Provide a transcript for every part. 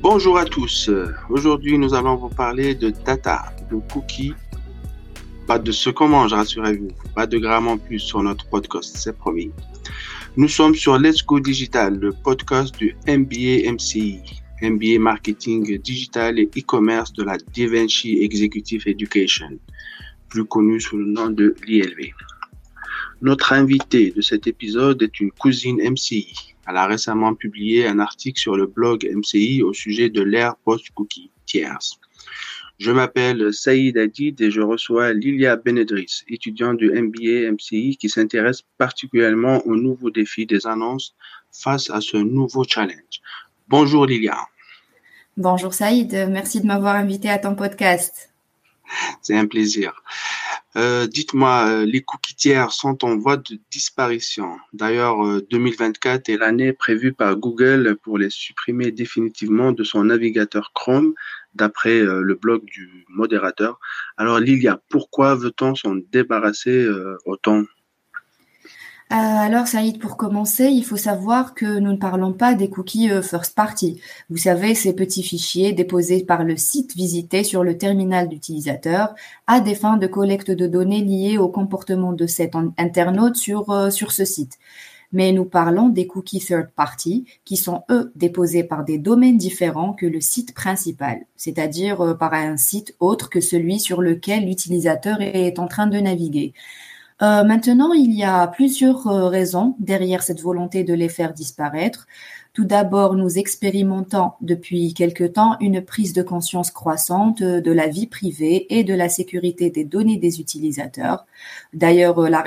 Bonjour à tous. Aujourd'hui, nous allons vous parler de data, de cookies. Pas de ce qu'on mange, rassurez-vous. Pas de grammes en plus sur notre podcast, c'est promis. Nous sommes sur Let's Go Digital, le podcast du MBA MCI, MBA Marketing Digital et e-commerce de la DaVinci Executive Education, plus connu sous le nom de l'ILV. Notre invité de cet épisode est une cousine MCI. Elle a récemment publié un article sur le blog MCI au sujet de l'ère post-cookie tierce. Je m'appelle Saïd Adid et je reçois Lilia Benedris, étudiante du MBA MCI qui s'intéresse particulièrement aux nouveaux défis des annonces face à ce nouveau challenge. Bonjour Lilia. Bonjour Saïd, merci de m'avoir invité à ton podcast. C'est un plaisir. Euh, dites-moi, euh, les cookies tiers sont en voie de disparition. D'ailleurs, 2024 euh, est l'année prévue par Google pour les supprimer définitivement de son navigateur Chrome, d'après le blog du modérateur. Alors Lilia, pourquoi veut-on s'en débarrasser autant? Euh, alors Saïd, pour commencer, il faut savoir que nous ne parlons pas des cookies euh, first party. Vous savez, ces petits fichiers déposés par le site visité sur le terminal d'utilisateur à des fins de collecte de données liées au comportement de cet internaute sur, euh, sur ce site. Mais nous parlons des cookies third party qui sont eux déposés par des domaines différents que le site principal, c'est-à-dire par un site autre que celui sur lequel l'utilisateur est en train de naviguer. Euh, maintenant, il y a plusieurs euh, raisons derrière cette volonté de les faire disparaître. Tout d'abord, nous expérimentons depuis quelque temps une prise de conscience croissante de la vie privée et de la sécurité des données des utilisateurs. D'ailleurs, la,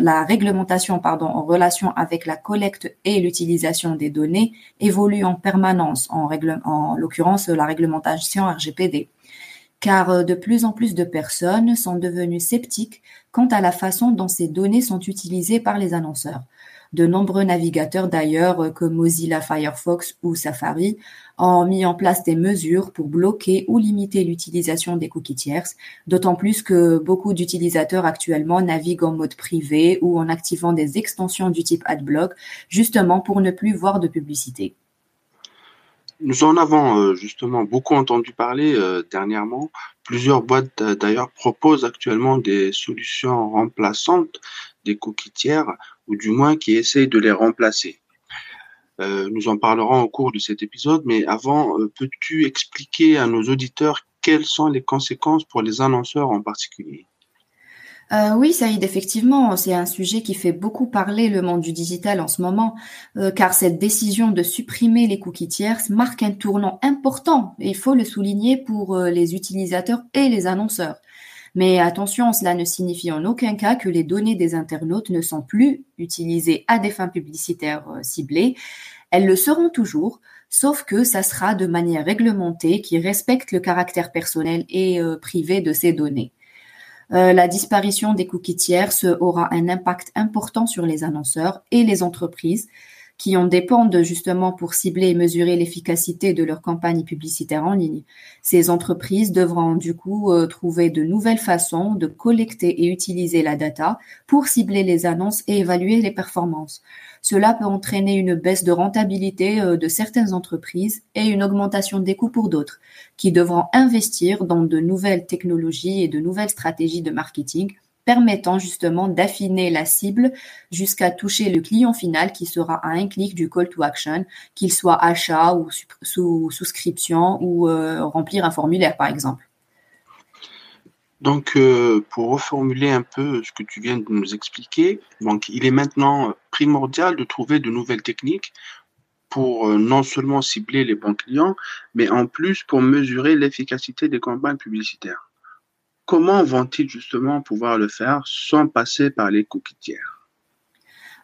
la, réglementation pardon, en relation avec la collecte et l'utilisation des données évolue en permanence, en, en l'occurrence la réglementation RGPD car euh, de plus en plus de personnes sont devenues sceptiques quant à la façon dont ces données sont utilisées par les annonceurs. De nombreux navigateurs d'ailleurs, euh, comme Mozilla Firefox ou Safari, ont mis en place des mesures pour bloquer ou limiter l'utilisation des cookies tierces, d'autant plus que beaucoup d'utilisateurs actuellement naviguent en mode privé ou en activant des extensions du type AdBlock, justement pour ne plus voir de publicité. Nous en avons euh, justement beaucoup entendu parler euh, dernièrement. Plusieurs boîtes euh, d'ailleurs proposent actuellement des solutions remplaçantes des cookies tiers ou du moins qui essayent de les remplacer. nous en parlerons au cours de cet épisode, mais avant, peux-tu expliquer à nos auditeurs quelles sont les conséquences pour les annonceurs en particulier? Euh, oui, Saïd, effectivement, c'est un sujet qui fait beaucoup parler le monde du digital en ce moment, euh, car cette décision de supprimer les cookies tierces marque un tournant important, il faut le souligner pour euh, les utilisateurs et les annonceurs. Mais attention, cela ne signifie en aucun cas que les données des internautes ne sont plus utilisées à des fins publicitaires ciblées. Elles le seront toujours, sauf que ça sera de manière réglementée qui respecte le caractère personnel et privé de ces données. Euh, la disparition des cookies tierces aura un impact important sur les annonceurs et les entreprises qui en dépendent justement pour cibler et mesurer l'efficacité de leur campagne publicitaire en ligne. Ces entreprises devront du coup euh, trouver de nouvelles façons de collecter et utiliser la data pour cibler les annonces et évaluer les performances. Cela peut entraîner une baisse de rentabilité euh, de certaines entreprises et une augmentation des coûts pour d'autres, qui devront investir dans de nouvelles technologies et de nouvelles stratégies de marketing permettant justement d'affiner la cible jusqu'à toucher le client final qui sera à un clic du call to action, qu'il soit achat ou sous souscription ou euh, remplir un formulaire par exemple. Donc, euh, pour reformuler un peu ce que tu viens de nous expliquer, donc il est maintenant primordial de trouver de nouvelles techniques pour euh, non seulement cibler les bons clients, mais en plus pour mesurer l'efficacité des campagnes publicitaires. Comment vont-ils justement pouvoir le faire sans passer par les cookies tiers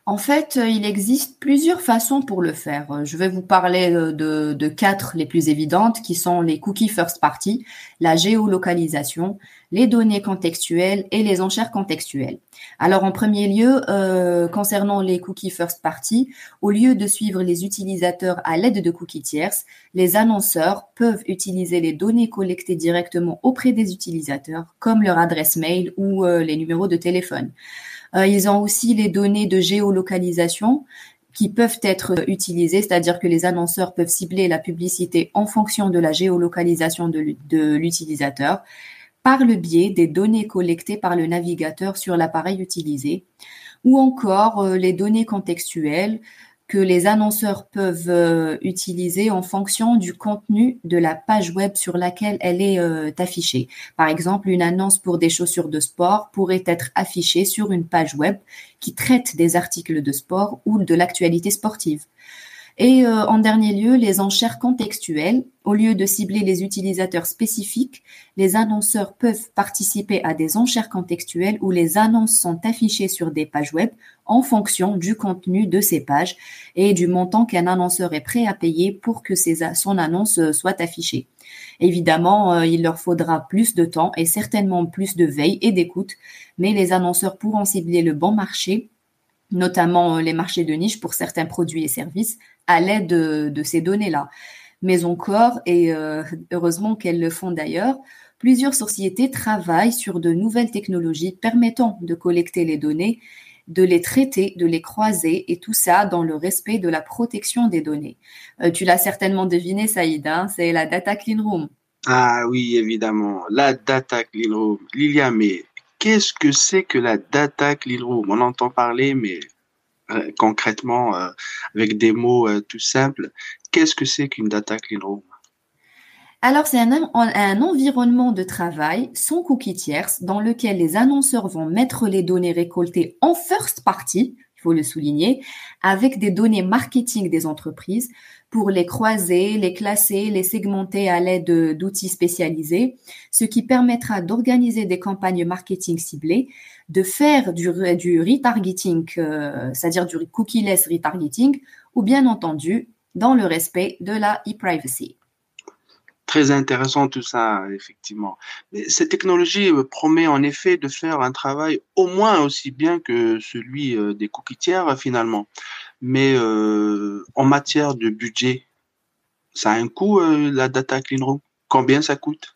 en fait, euh, il existe plusieurs façons pour le faire. Euh, je vais vous parler euh, de, quatre les plus évidentes qui sont les cookies first party, la géolocalisation, les données contextuelles et les enchères contextuelles. Alors en premier lieu, concernant les cookies first party, au lieu de suivre les utilisateurs à l'aide de cookies tierces, les annonceurs peuvent utiliser les données collectées directement auprès des utilisateurs, comme leur adresse mail ou les numéros de téléphone. Euh, ils ont aussi les données de géolocalisation qui peuvent être utilisés, c'est-à-dire que les annonceurs peuvent cibler la publicité en fonction de la géolocalisation de l'utilisateur par le biais des données collectées par le navigateur sur l'appareil utilisé, ou encore euh, les données contextuelles que les annonceurs peuvent euh, utiliser en fonction du contenu de la page web sur laquelle elle est euh, affichée. Par exemple, une annonce pour des chaussures de sport pourrait être affichée sur une page web qui traite des articles de sport ou de l'actualité sportive. Et euh, en dernier lieu, les enchères contextuelles. Au lieu de cibler les utilisateurs spécifiques, les annonceurs peuvent participer à des enchères contextuelles où les annonces sont affichées sur des pages web en fonction du contenu de ces pages et du montant qu'un annonceur est prêt à payer pour que son annonce euh, soit affichée. Évidemment, euh, il leur faudra plus de temps et certainement plus de veille et d'écoute, mais les annonceurs pourront cibler le bon marché notamment les marchés de niche pour certains produits et services, à l'aide de, ces données-là. Mais encore, et euh, heureusement qu'elles le font d'ailleurs, plusieurs sociétés travaillent sur de nouvelles technologies permettant de collecter les données, de les traiter, de les croiser, et tout ça dans le respect de la protection des données. Euh, tu l'as certainement deviné, Saïd, hein, c'est la Data Clean Room. Ah oui, évidemment, la Data Clean Room. Lilia, mais qu'est-ce que c'est que la Data Clean Room? On entend parler, mais concrètement, euh, avec des mots euh, tout simples, qu'est-ce que c'est qu'une data clean room alors, c'est un, environnement de travail sans cookies tierces dans lequel les annonceurs vont mettre les données récoltées en first party, faut le souligner, avec des données marketing des entreprises pour les croiser, les classer, les segmenter à l'aide d'outils spécialisés, ce qui permettra d'organiser des campagnes marketing ciblées de faire du, retargeting, euh, c'est-à-dire du cookie-less retargeting, ou bien entendu dans le respect de la e-privacy. Très intéressant tout ça, effectivement. Mais cette technologie euh, promet en effet de faire un travail au moins aussi bien que celui euh, des cookies tiers finalement. Mais en matière de budget, ça a un coût, la data clean room? Combien ça coûte?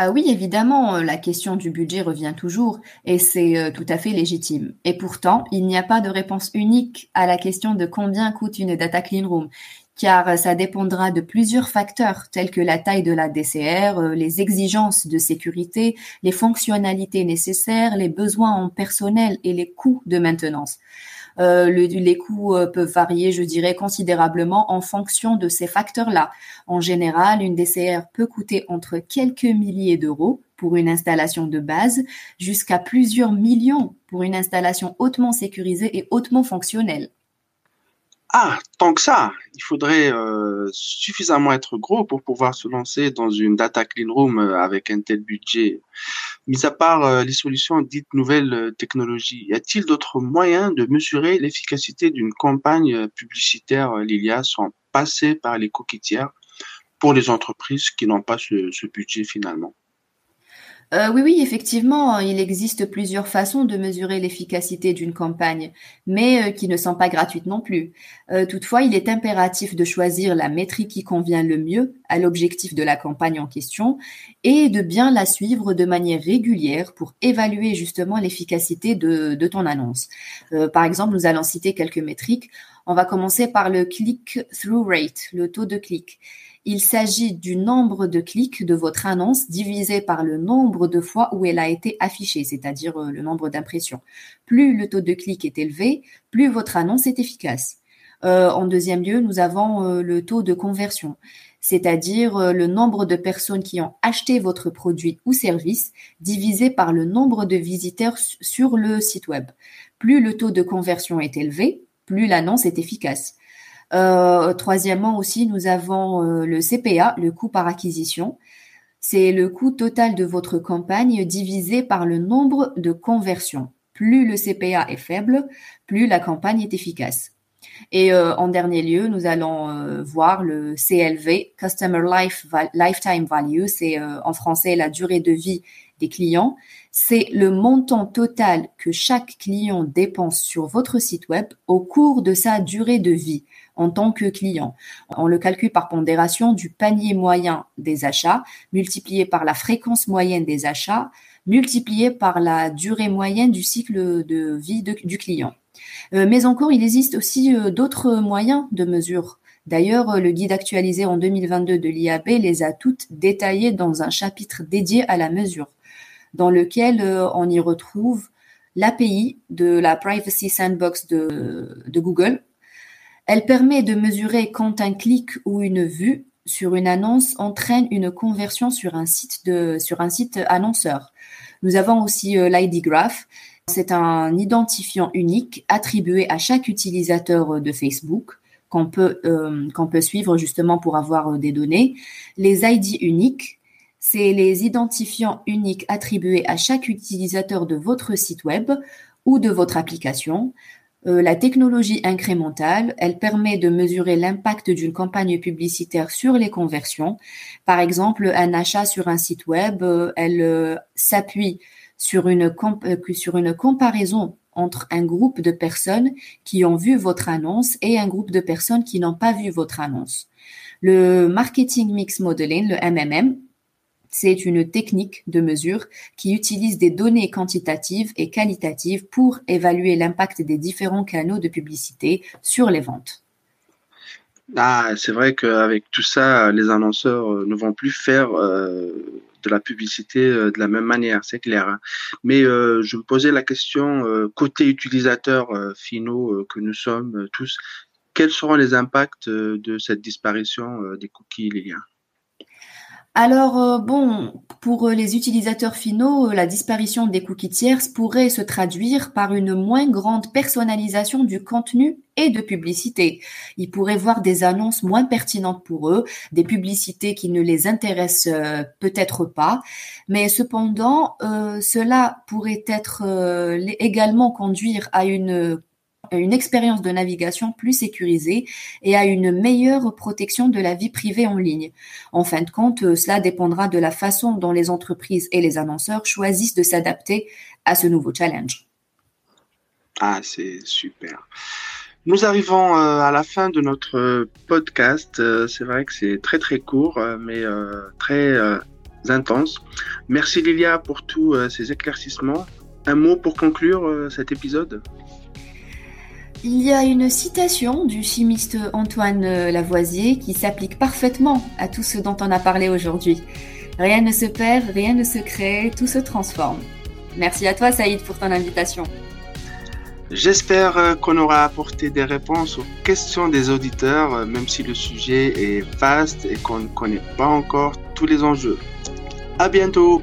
Ah oui, évidemment, euh, la question du budget revient toujours et c'est euh, tout à fait légitime. Et pourtant, il n'y a pas de réponse unique à la question de combien coûte une data clean room car ça dépendra de plusieurs facteurs tels que la taille de la DCR, euh, les exigences de sécurité, les fonctionnalités nécessaires, les besoins en personnel et les coûts de maintenance. Euh, les coûts euh, peuvent varier, je dirais, considérablement en fonction de ces facteurs-là. En général, une DCR peut coûter entre quelques milliers d'euros pour une installation de base jusqu'à plusieurs millions pour une installation hautement sécurisée et hautement fonctionnelle. Ah, tant que ça, il faudrait euh, suffisamment être gros pour pouvoir se lancer dans une data clean room euh, avec un tel budget. Mis à part euh, les solutions dites nouvelles technologies, y a-t-il d'autres moyens de mesurer l'efficacité d'une campagne publicitaire, Lilia, sans passer par les coquetières pour les entreprises qui n'ont pas ce budget finalement? Euh, oui, oui, effectivement, il existe plusieurs façons de mesurer l'efficacité d'une campagne, mais euh, qui ne sont pas gratuites non plus. Euh, toutefois, il est impératif de choisir la métrique qui convient le mieux à l'objectif de la campagne en question et de bien la suivre de manière régulière pour évaluer justement l'efficacité de, de, ton annonce. par exemple, nous allons citer quelques métriques. On va commencer par le click-through rate, le taux de clic. Il s'agit du nombre de clics de votre annonce divisé par le nombre de fois où elle a été affichée, c'est-à-dire euh, le nombre d'impressions. Plus le taux de clic est élevé, plus votre annonce est efficace. Euh, en deuxième lieu, nous avons euh, le taux de conversion, c'est-à-dire le nombre de personnes qui ont acheté votre produit ou service divisé par le nombre de visiteurs sur le site web. Plus le taux de conversion est élevé, plus l'annonce est efficace. Euh, troisièmement aussi, nous avons euh, le CPA, le coût par acquisition. C'est le coût total de votre campagne divisé par le nombre de conversions. Plus le CPA est faible, plus la campagne est efficace. Et euh, en dernier lieu, nous allons voir le CLV, Customer Life, Lifetime Value, c'est en français la durée de vie des clients. C'est le montant total que chaque client dépense sur votre site web au cours de sa durée de vie en tant que client. On le calcule par pondération du panier moyen des achats multiplié par la fréquence moyenne des achats multiplié par la durée moyenne du cycle de vie du client. mais encore, il existe aussi d'autres moyens de mesure. D'ailleurs, le guide actualisé en 2022 de l'IAB les a toutes détaillées dans un chapitre dédié à la mesure, dans lequel on y retrouve l'API de la Privacy Sandbox de, de Google. Elle permet de mesurer quand un clic ou une vue sur une annonce entraîne une conversion sur un site annonceur. Nous avons aussi euh, l'ID Graph. C'est un identifiant unique attribué à chaque utilisateur de Facebook qu'on peut euh, qu'on peut suivre justement pour avoir euh, des données. Les ID uniques, c'est les identifiants uniques attribués à chaque utilisateur de votre site web ou de votre application. Euh, la technologie incrémentale, elle permet de mesurer l'impact d'une campagne publicitaire sur les conversions. Par exemple, un achat sur un site web, euh, elle euh, s'appuie sur une, sur une comparaison entre un groupe de personnes qui ont vu votre annonce et un groupe de personnes qui n'ont pas vu votre annonce. Le marketing mix modeling, le MMM, c'est une technique de mesure qui utilise des données quantitatives et qualitatives pour évaluer l'impact des différents canaux de publicité sur les ventes. Ah, c'est vrai qu'avec tout ça, les annonceurs euh, ne vont plus faire euh, de la publicité euh, de la même manière, c'est clair. Hein. Mais je me posais la question, côté utilisateurs finaux que nous sommes tous, quels seront les impacts de cette disparition des cookies, Lilia alors, euh, bon, pour euh, les utilisateurs finaux, euh, la disparition des cookies tierces pourrait se traduire par une moins grande personnalisation du contenu et de publicité. Ils pourraient voir des annonces moins pertinentes pour eux, des publicités qui ne les intéressent peut-être pas, mais cependant, cela pourrait être également conduire à une une expérience de navigation plus sécurisée et à une meilleure protection de la vie privée en ligne. En fin de compte, euh, cela dépendra de la façon dont les entreprises et les annonceurs choisissent de s'adapter à ce nouveau challenge. Ah, c'est super. Nous arrivons euh, à la fin de notre podcast. Euh, c'est vrai que c'est très très court, mais très intense. Merci Lilia pour tous ces éclaircissements. Un mot pour conclure cet épisode? Il y a une citation du chimiste Antoine Lavoisier qui s'applique parfaitement à tout ce dont on a parlé aujourd'hui. Rien ne se perd, rien ne se crée, tout se transforme. Merci à toi Saïd pour ton invitation. J'espère euh, qu'on aura apporté des réponses aux questions des auditeurs, euh, même si le sujet est vaste et qu'on ne connaît pas encore tous les enjeux. À bientôt!